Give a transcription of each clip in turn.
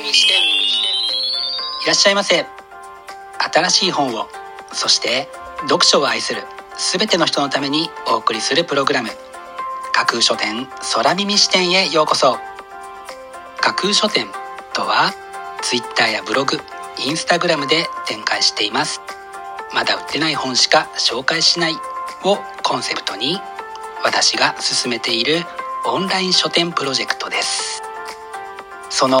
耳視点いらっしゃいませ。新しい本をそして読書を愛する全ての人のためにお送りするプログラム。架空書店空耳視点へようこそ。架空書店とは Twitter やブログインスタグラムで展開しています。まだ売ってない本しか紹介しないをコンセプトに私が進めているオンライン書店プロジェクトです。その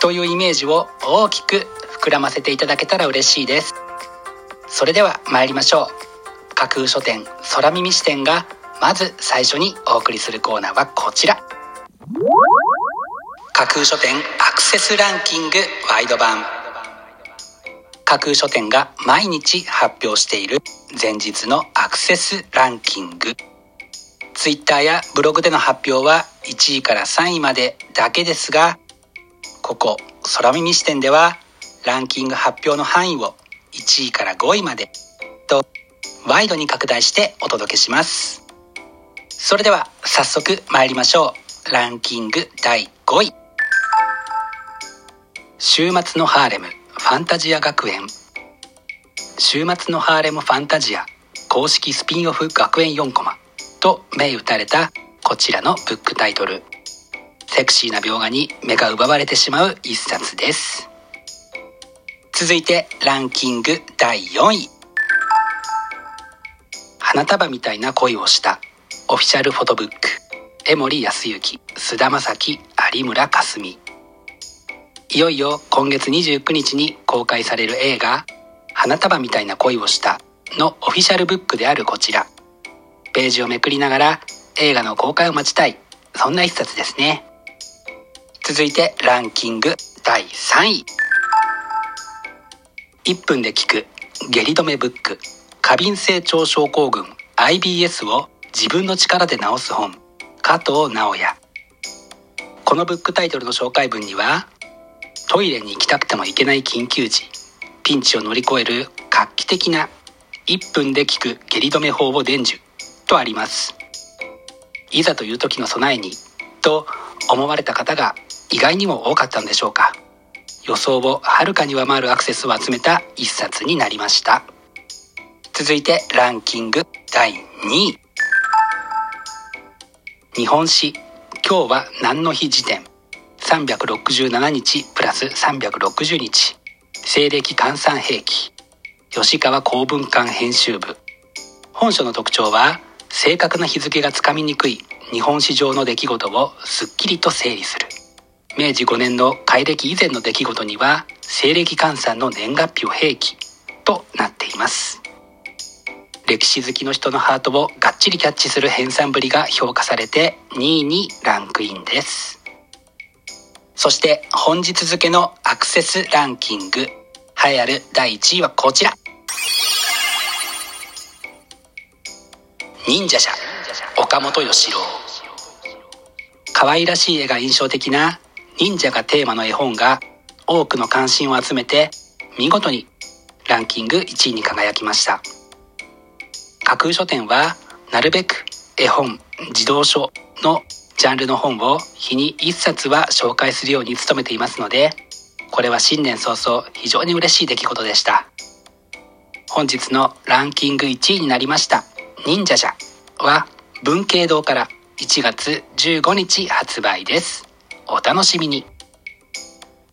というイメージを大きく膨らませていただけたら嬉しいです。それでは参りましょう。架空書店空耳視点がまず最初にお送りするコーナーはこちら。架空書店アクセスランキングワイド版。架空書店が毎日発表している前日のアクセスランキング。Twitter やブログでの発表は1位から3位までだけですがここ空耳視点ではランキング発表の範囲を1位から5位までとワイドに拡大してお届けします。それでは早速参りましょう。ランキング第5位。週末のハーレムファンタジア学園。週末のハーレムファンタジア公式スピンオフ学園4コマ。と銘打たれたこちらのブックタイトル。セクシーな描画に目が奪われてしまう一冊です。続いてランキング第4位。花束みたいな恋をしたオフィシャルフォトブック。江森康之菅田将暉有村架純。いよいよ今月29日に公開される映画「花束みたいな恋をした」のオフィシャルブックであるこちら。ページをめくりながら映画の公開を待ちたい。そんな一冊ですね。続いてランキング第3位。1分で聞く下痢止めブック。過敏性腸症候群 IBS を自分の力で治す本。加藤直也このブックタイトルの紹介文にはトイレに行きたくても行けない緊急時ピンチを乗り越える画期的な1分で効く下痢止め法を伝授とあります。いざという時の備えにと思われた方が意外にも多かったんでしょうか。予想をはるかに上回るアクセスを集めた一冊になりました。続いてランキング第2位。日本史。今日は何の日時点。367日プラス360日。西暦換算兵器。吉川公文館編集部。本書の特徴は正確な日付がつかみにくい日本史上の出来事をすっきりと整理する。明治5年の改暦以前の出来事には西暦換算の年月日を併記となっています。歴史好きの人のハートをがっちりキャッチする編纂ぶりが評価されて2位にランクインです。そして本日付のアクセスランキング栄えある第1位はこちら。忍者者岡本義郎。可愛らしい絵が印象的な忍者がテーマの絵本が多くの関心を集めて見事にランキング1位に輝きました。架空書店はなるべく絵本児童書のジャンルの本を日に1冊は紹介するように努めていますのでこれは新年早々非常に嬉しい出来事でした。本日のランキング1位になりました忍者者は文系堂から1月15日発売です。お楽しみに。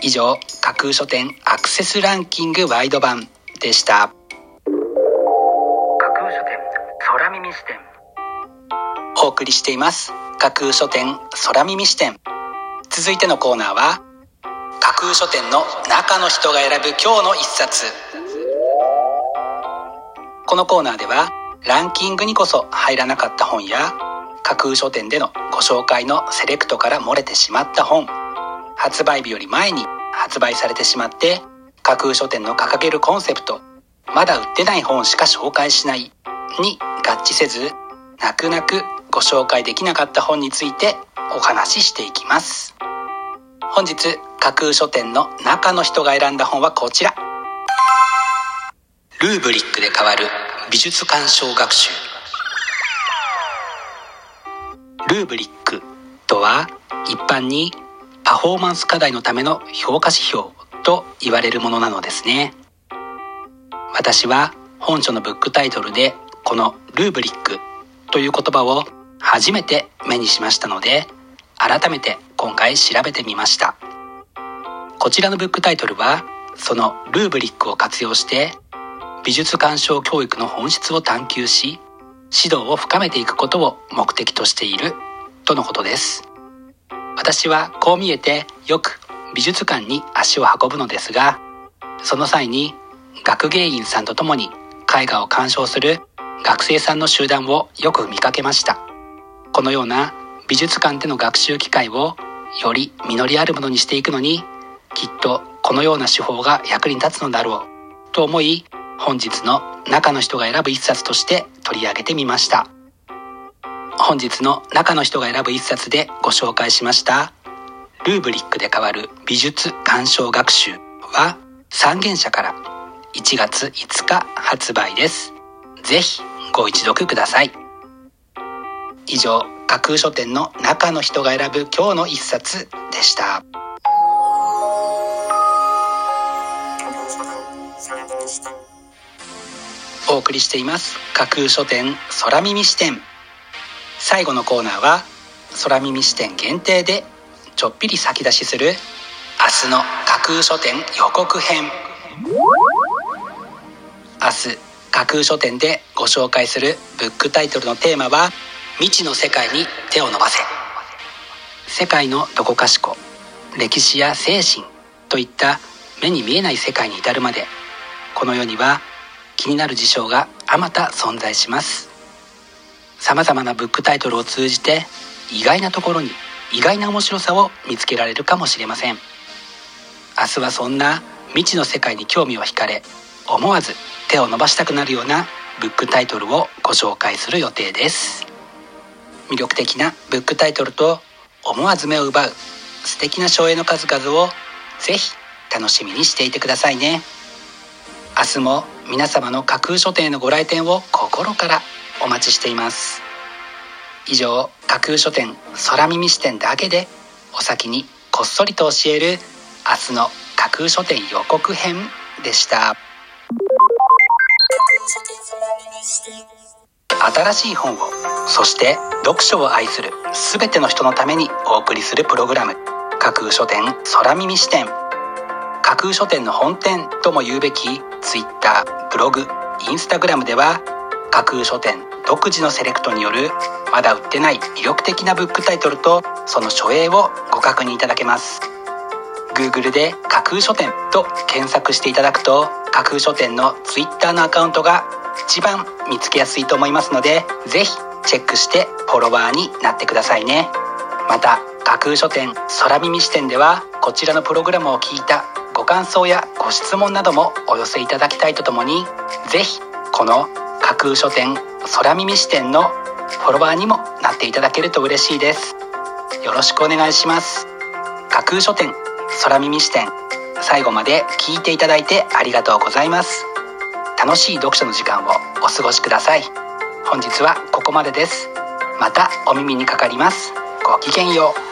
以上架空書店アクセスランキングワイド版でした。架空書店空耳視点。お送りしています。架空書店空耳視点。続いてのコーナーは架空書店の中の人が選ぶ今日の一冊。このコーナーではランキングにこそ入らなかった本や架空書店でのご紹介のセレクトから漏れてしまった本。発売日より前に発売されてしまって架空書店の掲げるコンセプトまだ売ってない本しか紹介しないに合致せず泣く泣くご紹介できなかった本についてお話ししていきます。本日架空書店の中の人が選んだ本はこちら。ルーブリックで変わる美術鑑賞学習。ルーブリックとは一般にパフォーマンス課題のための評価指標と言われるものなのですね。私は本書のブックタイトルでこのルーブリックという言葉を初めて目にしましたので改めて今回調べてみました。こちらのブックタイトルはそのルーブリックを活用して美術鑑賞教育の本質を探求し指導を深めていくことを目的としているとのことです。私はこう見えてよく美術館に足を運ぶのですがその際に学芸員さんと共に絵画を鑑賞する学生さんの集団をよく見かけました。このような美術館での学習機会をより実りあるものにしていくのにきっとこのような手法が役に立つのだろうと思い本日の中の人が選ぶ一冊として取り上げてみました。本日の中の人が選ぶ一冊でご紹介しました。ルーブリックで変わる美術鑑賞学習は三元社から1月5日発売です。ぜひご一読ください。以上架空書店の中の人が選ぶ今日の一冊でした。お送りしています。架空書店空耳視点。最後のコーナーは空耳視点限定でちょっぴり先出しする明日の架空書店予告編。明日架空書店でご紹介するブックタイトルのテーマは未知の世界に手を伸ばせ。世界のどこかしこ。歴史や精神といった目に見えない世界に至るまで。この世には気になる事象があまた存在します。さまざまなブックタイトルを通じて意外なところに意外な面白さを見つけられるかもしれません。明日はそんな未知の世界に興味を惹かれ思わず手を伸ばしたくなるようなブックタイトルをご紹介する予定です。魅力的なブックタイトルと思わず目を奪う素敵な省エの数々をぜひ楽しみにしていてくださいね。明日も皆様の架空書店のご来店を心からお待ちしています。以上架空書店空耳視点だけでお先にこっそりと教える明日の架空書店予告編でした。新しい本をそして読書を愛する全ての人のためにお送りするプログラム架空書店空耳視点。空書店の本店とも言うべき Twitter ブログインスタグラムでは架空書店独自のセレクトによるまだ売ってない魅力的なブックタイトルとその書影をご確認いただけます。Google で架空書店と検索していただくと架空書店の Twitter のアカウントが一番見つけやすいと思いますのでぜひチェックしてフォロワーになってくださいね。また架空書店空耳視点ではこちらのプログラムを聞いた感想やご質問などもお寄せいただきたいとともにぜひこの架空書店空耳視点のフォロワーにもなっていただけると嬉しいです。よろしくお願いします。架空書店空耳視点最後まで聞いていただいてありがとうございます。楽しい読書の時間をお過ごしください。本日はここまでです。またお耳にかかります。ごきげんよう。